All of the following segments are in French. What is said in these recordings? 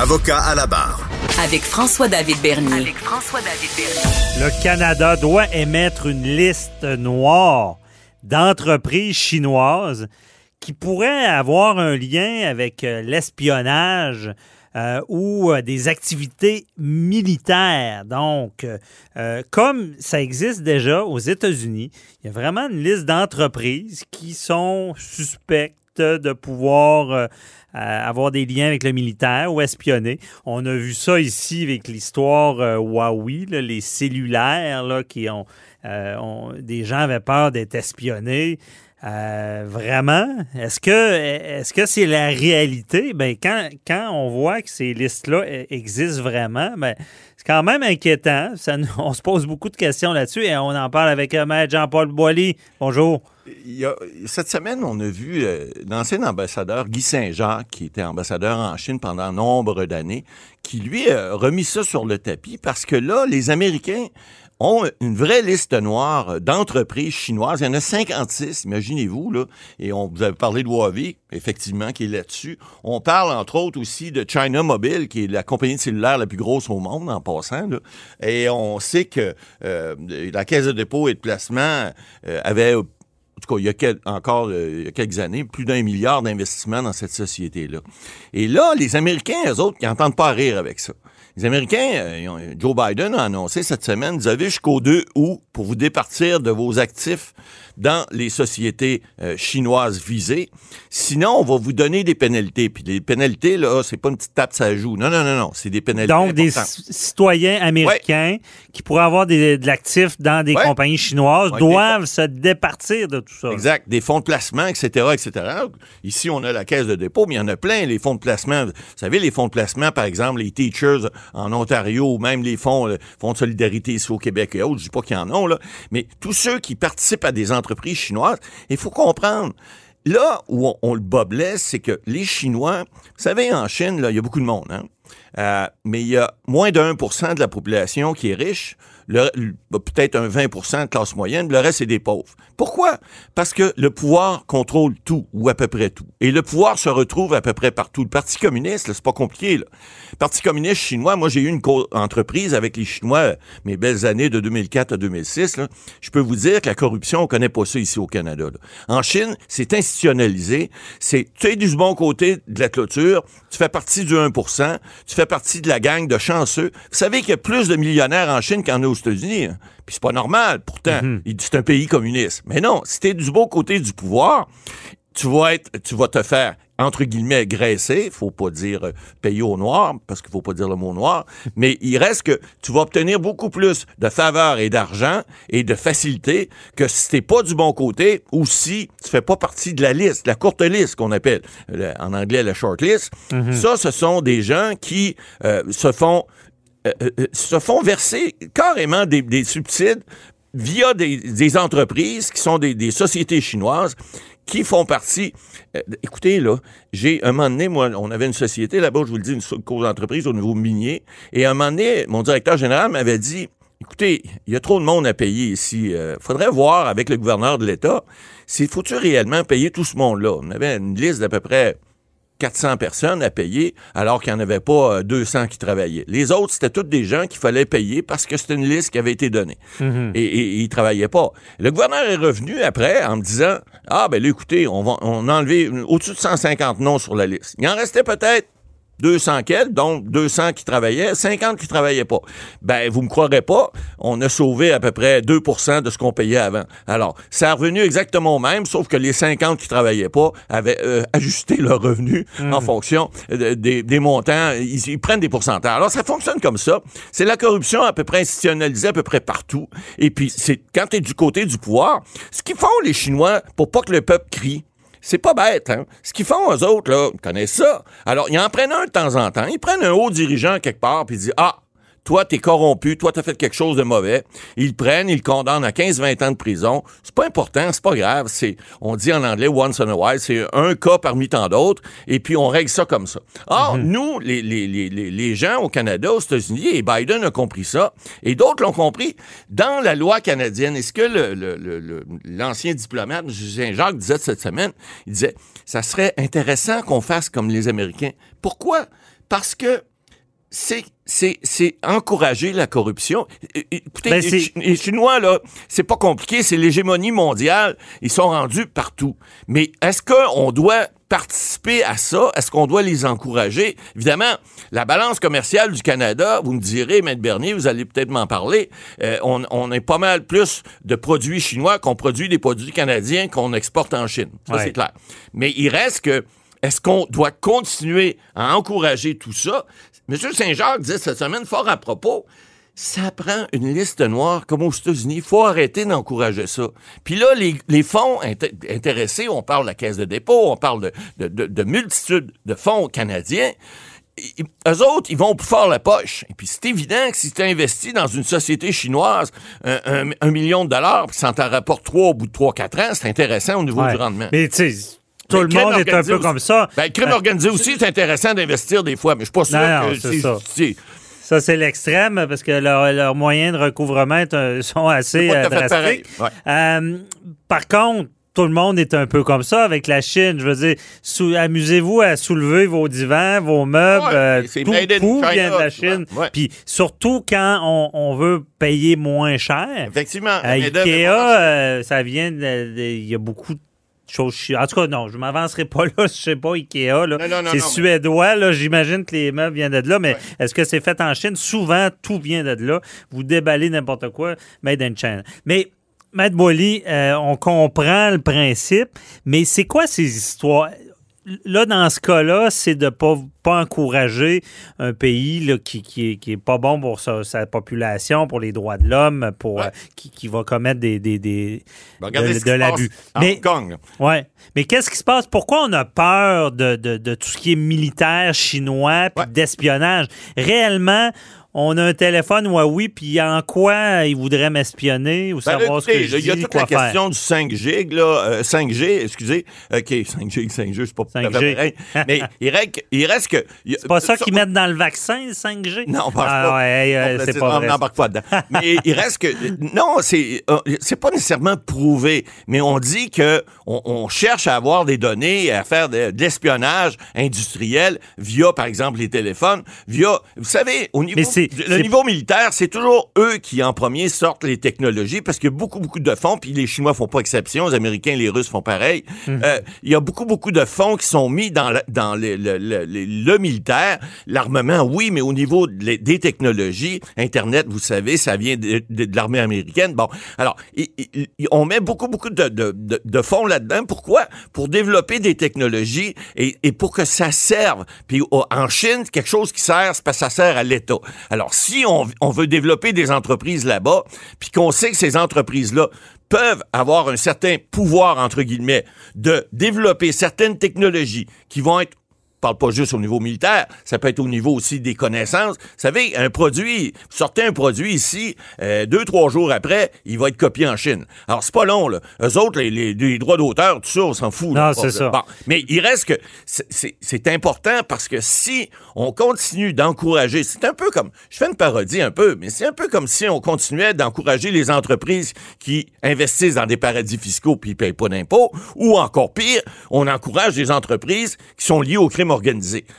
Avocat à la barre. Avec François-David Bernier. Avec François-David Bernier. Le Canada doit émettre une liste noire d'entreprises chinoises qui pourraient avoir un lien avec euh, l'espionnage euh, ou euh, des activités militaires. Donc, euh, comme ça existe déjà aux États-Unis, il y a vraiment une liste d'entreprises qui sont suspectes de pouvoir euh, avoir des liens avec le militaire ou espionner. On a vu ça ici avec l'histoire euh, Huawei, les cellulaires là, qui ont, euh, ont- Des gens avaient peur d'être espionnés. Euh, vraiment? Est-ce que est-ce c'est la réalité? Ben, quand, quand on voit que ces listes-là eh, existent vraiment, ben, c'est quand même inquiétant. On se pose beaucoup de questions là-dessus et on en parle avec euh, Maître Jean-Paul Boilly. Bonjour. Cette semaine, on a vu euh, l'ancien ambassadeur Guy Saint-Jacques, qui était ambassadeur en Chine pendant nombre d'années, qui lui a remis ça sur le tapis parce que là, les Américains ont une vraie liste noire d'entreprises chinoises. Il y en a 56, imaginez-vous, là. Et on vous avez parlé de Huawei, effectivement, qui est là-dessus. On parle, entre autres, aussi de China Mobile, qui est la compagnie de cellulaire la plus grosse au monde, en passant, là. Et on sait que euh, la Caisse de dépôt et de placement euh, avait en tout cas, il y a encore euh, il y a quelques années, plus d'un milliard d'investissements dans cette société-là. Et là, les Américains, eux autres, ils n'entendent pas rire avec ça. Les Américains, euh, ont- Joe Biden a annoncé cette semaine, vous avez jusqu'au 2 août pour vous départir de vos actifs dans les sociétés euh, chinoises visées. Sinon, on va vous donner des pénalités. Puis les pénalités, là, c'est pas une petite tape ça joue. Non, non, non, non. C'est des pénalités. Donc, des citoyens américains qui pourraient avoir des- de l'actif dans des Ouais. compagnies chinoises Ouais, doivent se départir de tout ça. Exact. Des fonds de placement, etc., etc. Ici, on a la caisse de dépôt, mais il y en a plein, les fonds de placement. Vous savez, les fonds de placement, par exemple, les teachers en Ontario, même les fonds, euh, fonds de solidarité ici au Québec et autres, je dis pas qu'ils en ont, là, mais tous ceux qui participent à des entreprises chinoises, il faut comprendre. Là où on, le bas blesse, c'est que les Chinois, vous savez, en Chine, il y a beaucoup de monde, hein? Euh, mais il y a moins de 1% de la population qui est riche, le- peut-être un 20% de classe moyenne, le reste, c'est des pauvres. Pourquoi? Parce que le pouvoir contrôle tout, ou à peu près tout. Et le pouvoir se retrouve à peu près partout. Le Parti communiste, c'est pas compliqué. Là. Le Parti communiste chinois, moi, j'ai eu une entreprise avec les Chinois, mes belles années de 2004 à 2006. là. Je peux vous dire que la corruption, on connaît pas ça ici au Canada. là. En Chine, c'est institutionnalisé. C'est, tu es du bon côté de la clôture, tu fais partie du 1 tu fais partie de la gang de chanceux. Vous savez qu'il y a plus de millionnaires en Chine qu'en aux États-Unis. hein. Puis c'est pas normal, pourtant. Dit, C'est un pays communiste. Mais non, si t'es du beau côté du pouvoir, tu vas être, tu vas te faire entre guillemets graisser, faut pas dire euh, payer au noir parce qu'il faut pas dire le mot noir, mais il reste que tu vas obtenir beaucoup plus de faveurs et d'argent et de facilité que si t'es pas du bon côté ou si tu fais pas partie de la liste, la courte liste qu'on appelle le- en anglais la short list. Ça, ce sont des gens qui euh, se font euh, euh, se font verser carrément des, des subsides via des, des entreprises qui sont des, des sociétés chinoises qui font partie. euh, écoutez, là, j'ai un moment donné, moi, on avait une société là-bas, je vous le dis, une so- cause entreprise au niveau minier, et un moment donné, mon directeur général m'avait dit Écoutez, il y a trop de monde à payer ici. Il faudrait voir avec le gouverneur de l'État s'il faut-tu réellement payer tout ce monde-là. On avait une liste d'à peu près 400 personnes à payer, alors qu'il n'y en avait pas euh, 200 qui travaillaient. Les autres, c'était toutes des gens qu'il fallait payer parce que c'était une liste qui avait été donnée. Et, et- et ils travaillaient pas. Le gouverneur est revenu après en me disant, ah ben là, écoutez, on, va, on a enlevé au-dessus de 150 noms sur la liste. Il en restait peut-être 200 quels, donc 200 qui travaillaient, 50 qui travaillaient pas. Ben, vous me croirez pas, on a sauvé à peu près 2% de ce qu'on payait avant. Alors, ça a revenu exactement au même, sauf que les 50 qui travaillaient pas avaient euh, ajusté leur revenu en fonction euh, des, des montants. Ils, ils prennent des pourcentages. Alors, ça fonctionne comme ça. C'est la corruption à peu près institutionnalisée à peu près partout. Et puis, c'est quand tu es du côté du pouvoir, ce qu'ils font les Chinois pour pas que le peuple crie, c'est pas bête, hein? Ce qu'ils font, eux autres, là, ils connaissent ça. Alors, ils en prennent un de temps en temps. Ils prennent un haut dirigeant quelque part, puis ils disent, ah, toi, t'es corrompu, toi, t'as fait quelque chose de mauvais. Ils le prennent, ils le condamnent à 15-20 ans de prison. C'est pas important, c'est pas grave. C'est, on dit en anglais once in a while, c'est un cas parmi tant d'autres, et puis on règle ça comme ça. Or, mhm. nous, les, les, les, les, gens au Canada, aux États-Unis, et Biden a compris ça, et d'autres l'ont compris, dans la loi canadienne, est-ce que l'ancien le, le, diplomate, M. Saint-Jacques, disait cette semaine, il disait, ça serait intéressant qu'on fasse comme les Américains. Pourquoi? Parce que c'est c'est encourager la corruption. Écoutez, ben, les, Chinois, là, c'est pas compliqué, c'est l'hégémonie mondiale. Ils sont rendus partout. Mais est-ce qu'on doit participer à ça? Est-ce qu'on doit les encourager? Évidemment, la balance commerciale du Canada, vous me direz, Maître Bernier, vous allez peut-être m'en parler, euh, on, on est pas mal plus de produits chinois qu'on produit des produits canadiens qu'on exporte en Chine. Ça, c'est clair. Mais il reste que est-ce qu'on doit continuer à encourager tout ça? M. Saint-Jacques disait cette semaine fort à propos, ça prend une liste noire comme aux États-Unis. Il faut arrêter d'encourager ça. Puis là, les, fonds intéressés, on parle de la Caisse de dépôt, on parle de, de, multitudes de fonds canadiens. eux autres, ils vont pour faire la poche. Et puis c'est évident que si tu investis dans une société chinoise un, million de dollars, puis ça t'en rapporte trois au bout de trois, quatre ans, c'est intéressant au niveau du rendement. Mais tu sais, tout le monde est un peu comme ça. Ben, le crime euh, organisé aussi, c'est intéressant d'investir des fois, mais je suis pas sûr que c'est ça. c'est l'extrême parce que leurs moyens de recouvrement sont assez euh, drastiques. Euh, par contre, tout le monde est un peu comme ça avec la Chine. Je veux dire, amusez-vous à soulever vos divans, vos meubles. tout, vient de la Chine. Puis surtout quand on, veut payer moins cher. Effectivement. Ikea, ça vient. Il y a beaucoup de en tout cas, non, je m'avancerai pas là. Je sais pas, Ikea. C'est suédois. Là. J'imagine que les meubles viennent de là. Mais est-ce que c'est fait en Chine? Souvent, tout vient de là. Vous déballez n'importe quoi, made in China. Mais, Matt Boily, euh, on comprend le principe. Mais c'est quoi ces histoires? Là, dans ce cas-là, c'est de ne pas, pas encourager un pays qui, qui, est, pas bon pour sa, population, pour les droits de l'homme, pour euh, qui, va commettre des, des, des ben, de, l'abus. Mais, ouais. Mais qu'est-ce qui se passe? Pourquoi on a peur de, de tout ce qui est militaire chinois et d'espionnage? Réellement, on a un téléphone Huawei, puis en quoi il voudrait m'espionner ou ben, savoir ce que je dis, Il y a toute la question du 5G, là, 5G, euh, excusez. OK, 5G, 5G, c'est pas 5G. Mais il reste, il reste que... C'est pas ça qu'ils mettent dans le vaccin, le 5G? Non, on ah, pas. Ouais, c'est pas vrai. n'embarque pas dedans. mais il reste que... Non, c'est euh, c'est pas nécessairement prouvé, mais on dit que on, cherche à avoir des données, à faire de, de l'espionnage industriel via, par exemple, les téléphones, via... Vous savez, au niveau le niveau militaire, c'est toujours eux qui en premier sortent les technologies parce qu'il y a beaucoup, beaucoup de fonds, puis les Chinois font pas exception, les Américains les Russes font pareil. Mhm. Euh, il y a beaucoup, beaucoup de fonds qui sont mis dans, le, dans le, le, militaire. L'armement, oui, mais au niveau des technologies, Internet, vous savez, ça vient de, l'armée américaine. Bon, alors, on met beaucoup, beaucoup de, de fonds là-dedans. Pourquoi? Pour développer des technologies et, et pour que ça serve. Puis en Chine, quelque chose qui sert, c'est parce que ça sert à l'État. Alors, si on, veut développer des entreprises là-bas, puis qu'on sait que ces entreprises-là peuvent avoir un certain pouvoir, entre guillemets, de développer certaines technologies qui vont être parle pas juste au niveau militaire, ça peut être au niveau aussi des connaissances. Vous savez, un produit, vous sortez un produit ici, euh, deux, trois jours après, il va être copié en Chine. Alors, c'est pas long, là. Eux autres, les, droits d'auteur, tout ça, on s'en fout. Non, c'est ça. mais il reste que c'est important parce que si on continue d'encourager, c'est un peu comme, je fais une parodie un peu, mais c'est un peu comme si on continuait d'encourager les entreprises qui investissent dans des paradis fiscaux puis ils payent pas d'impôts, ou encore pire, on encourage des entreprises qui sont liées au crime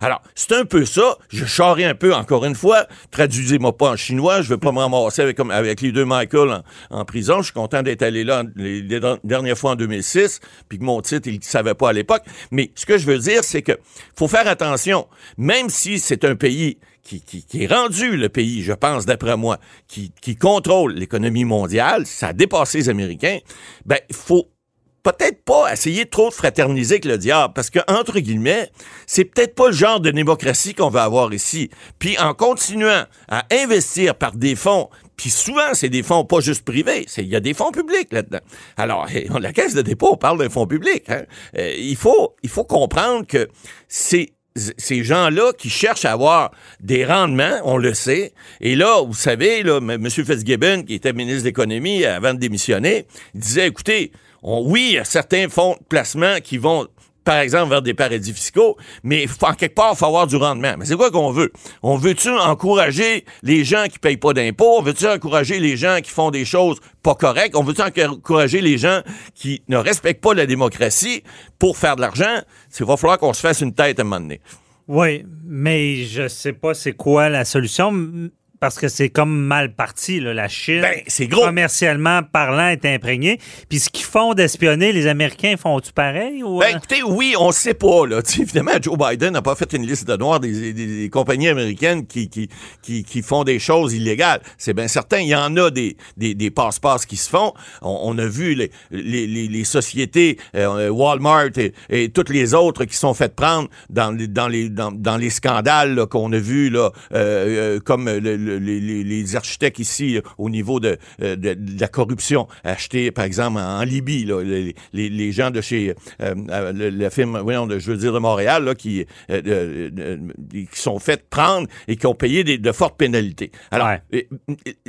Alors, c'est un peu ça. Je charrie un peu, encore une fois. Traduisez-moi pas en chinois. Je veux pas me ramasser avec, avec les deux Michael en, prison. Je suis content d'être allé là les, dernières fois en 2006, puis que mon titre, il ne savait pas à l'époque. Mais ce que je veux dire, c'est que faut faire attention. Même si c'est un pays qui, est rendu le pays, je pense, d'après moi, qui, contrôle l'économie mondiale, ça a dépassé les Américains, ben, il faut peut-être pas essayer trop de fraterniser avec le diable, parce que, entre guillemets, c'est peut-être pas le genre de démocratie qu'on va avoir ici. Puis en continuant à investir par des fonds Puis souvent, c'est des fonds pas juste privés, il y a des fonds publics là-dedans. Alors, la Caisse de dépôt, on parle d'un fonds public. Hein. Euh, il, faut, il faut comprendre que c'est ces gens-là qui cherchent à avoir des rendements, on le sait. Et là, vous savez, là, M. Fitzgibbon, qui était ministre de l'Économie avant de démissionner, disait, écoutez, oui, certains fonds de placement qui vont par exemple, vers des paradis fiscaux, mais en quelque part, il faut avoir du rendement. Mais c'est quoi qu'on veut? On veut-tu encourager les gens qui payent pas d'impôts? On veut-tu encourager les gens qui font des choses pas correctes? On veut-tu encourager les gens qui ne respectent pas la démocratie pour faire de l'argent? Il va falloir qu'on se fasse une tête à un moment donné. Oui, mais je sais pas c'est quoi la solution parce que c'est comme mal parti. Là. La Chine, ben, c'est gros. commercialement parlant, est imprégnée. Puis ce qu'ils font d'espionner, les Américains font-tu pareil? Ou, ben, euh? écoutez, oui, on sait pas. Là. évidemment, Joe Biden n'a pas fait une liste de noirs des, compagnies américaines qui, qui, qui, font des choses illégales. C'est bien certain. Il y en a des, des, passe-passe qui se font. On, a vu les, les, les, sociétés euh, Walmart et, toutes les autres qui sont faites prendre dans, dans, les, dans, dans les scandales qu'on a vus, là, euh, comme le les, architectes ici au niveau de, euh, de, la corruption achetés, par exemple, en, Libye, les, gens de chez euh, euh, le, film, voyons, de, je veux dire, de Montréal, là, qui, qui sont faits prendre et qui ont payé de fortes pénalités. Alors,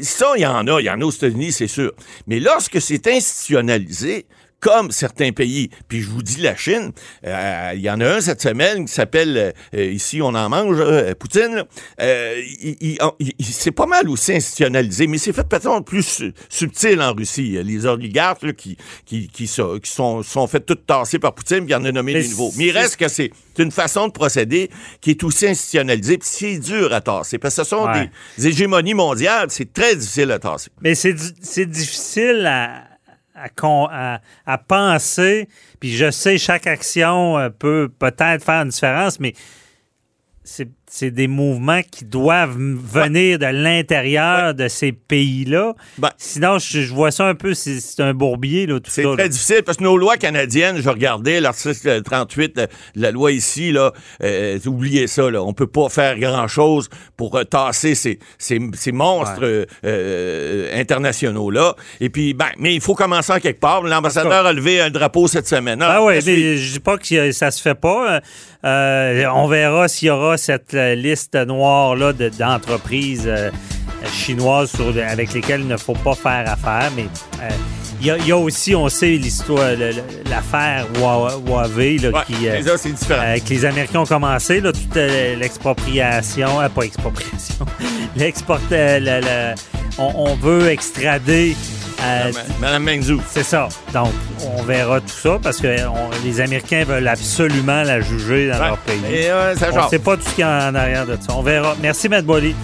ça, il y en a, il y en a aux États-Unis, c'est sûr. Mais lorsque c'est institutionnalisé, comme certains pays. Puis je vous dis la Chine, euh, il y en a un cette semaine qui s'appelle, euh, ici on en mange, euh, Poutine. c'est pas mal aussi institutionnalisé, mais c'est fait peut-être plus subtil en Russie. Les oligarques qui, qui, qui, sont, qui sont, sont fait tout tasser par Poutine, qui en a nommé des nouveaux. Mais il reste que c'est une façon de procéder qui est aussi institutionnalisée, puis c'est dur à tasser, parce que ce sont des hégémonies mondiales, c'est très difficile à tasser. Mais c'est difficile à à, à, penser, puis je sais chaque action euh, peut peut-être faire une différence, mais c'est c'est des mouvements qui doivent venir de l'intérieur de ces pays-là. Ben. Sinon, je, vois ça un peu, c'est un bourbier. Là, c'est très difficile parce que nos lois canadiennes, je regardais l'article 38, la, loi ici, là, euh, oubliez ça, là, on peut pas faire grand-chose pour euh, tasser ces, ces, monstres euh, internationaux-là. Et puis, ben, mais il faut commencer en quelque part. L'ambassadeur a levé un drapeau cette semaine. Ah, oui, je dis pas que ça se fait pas. on verra s'il y aura cette liste noire là, d'entreprises euh, chinoises avec lesquelles il ne faut pas faire affaire. Mais euh, il y, a aussi, on sait, l'histoire, l'affaire Huawei là, qui, euh, que les Américains ont commencé, là, toute l'expropriation, pas expropriation, l'export, on, on, veut extrader euh, Madame Mengzou. C'est ça. Donc, on verra tout ça parce que les Américains veulent absolument la juger dans leur pays. Et, on ne sait pas tout ce qu'il y a en arrière de ça. On verra. Merci, Matt Bolly.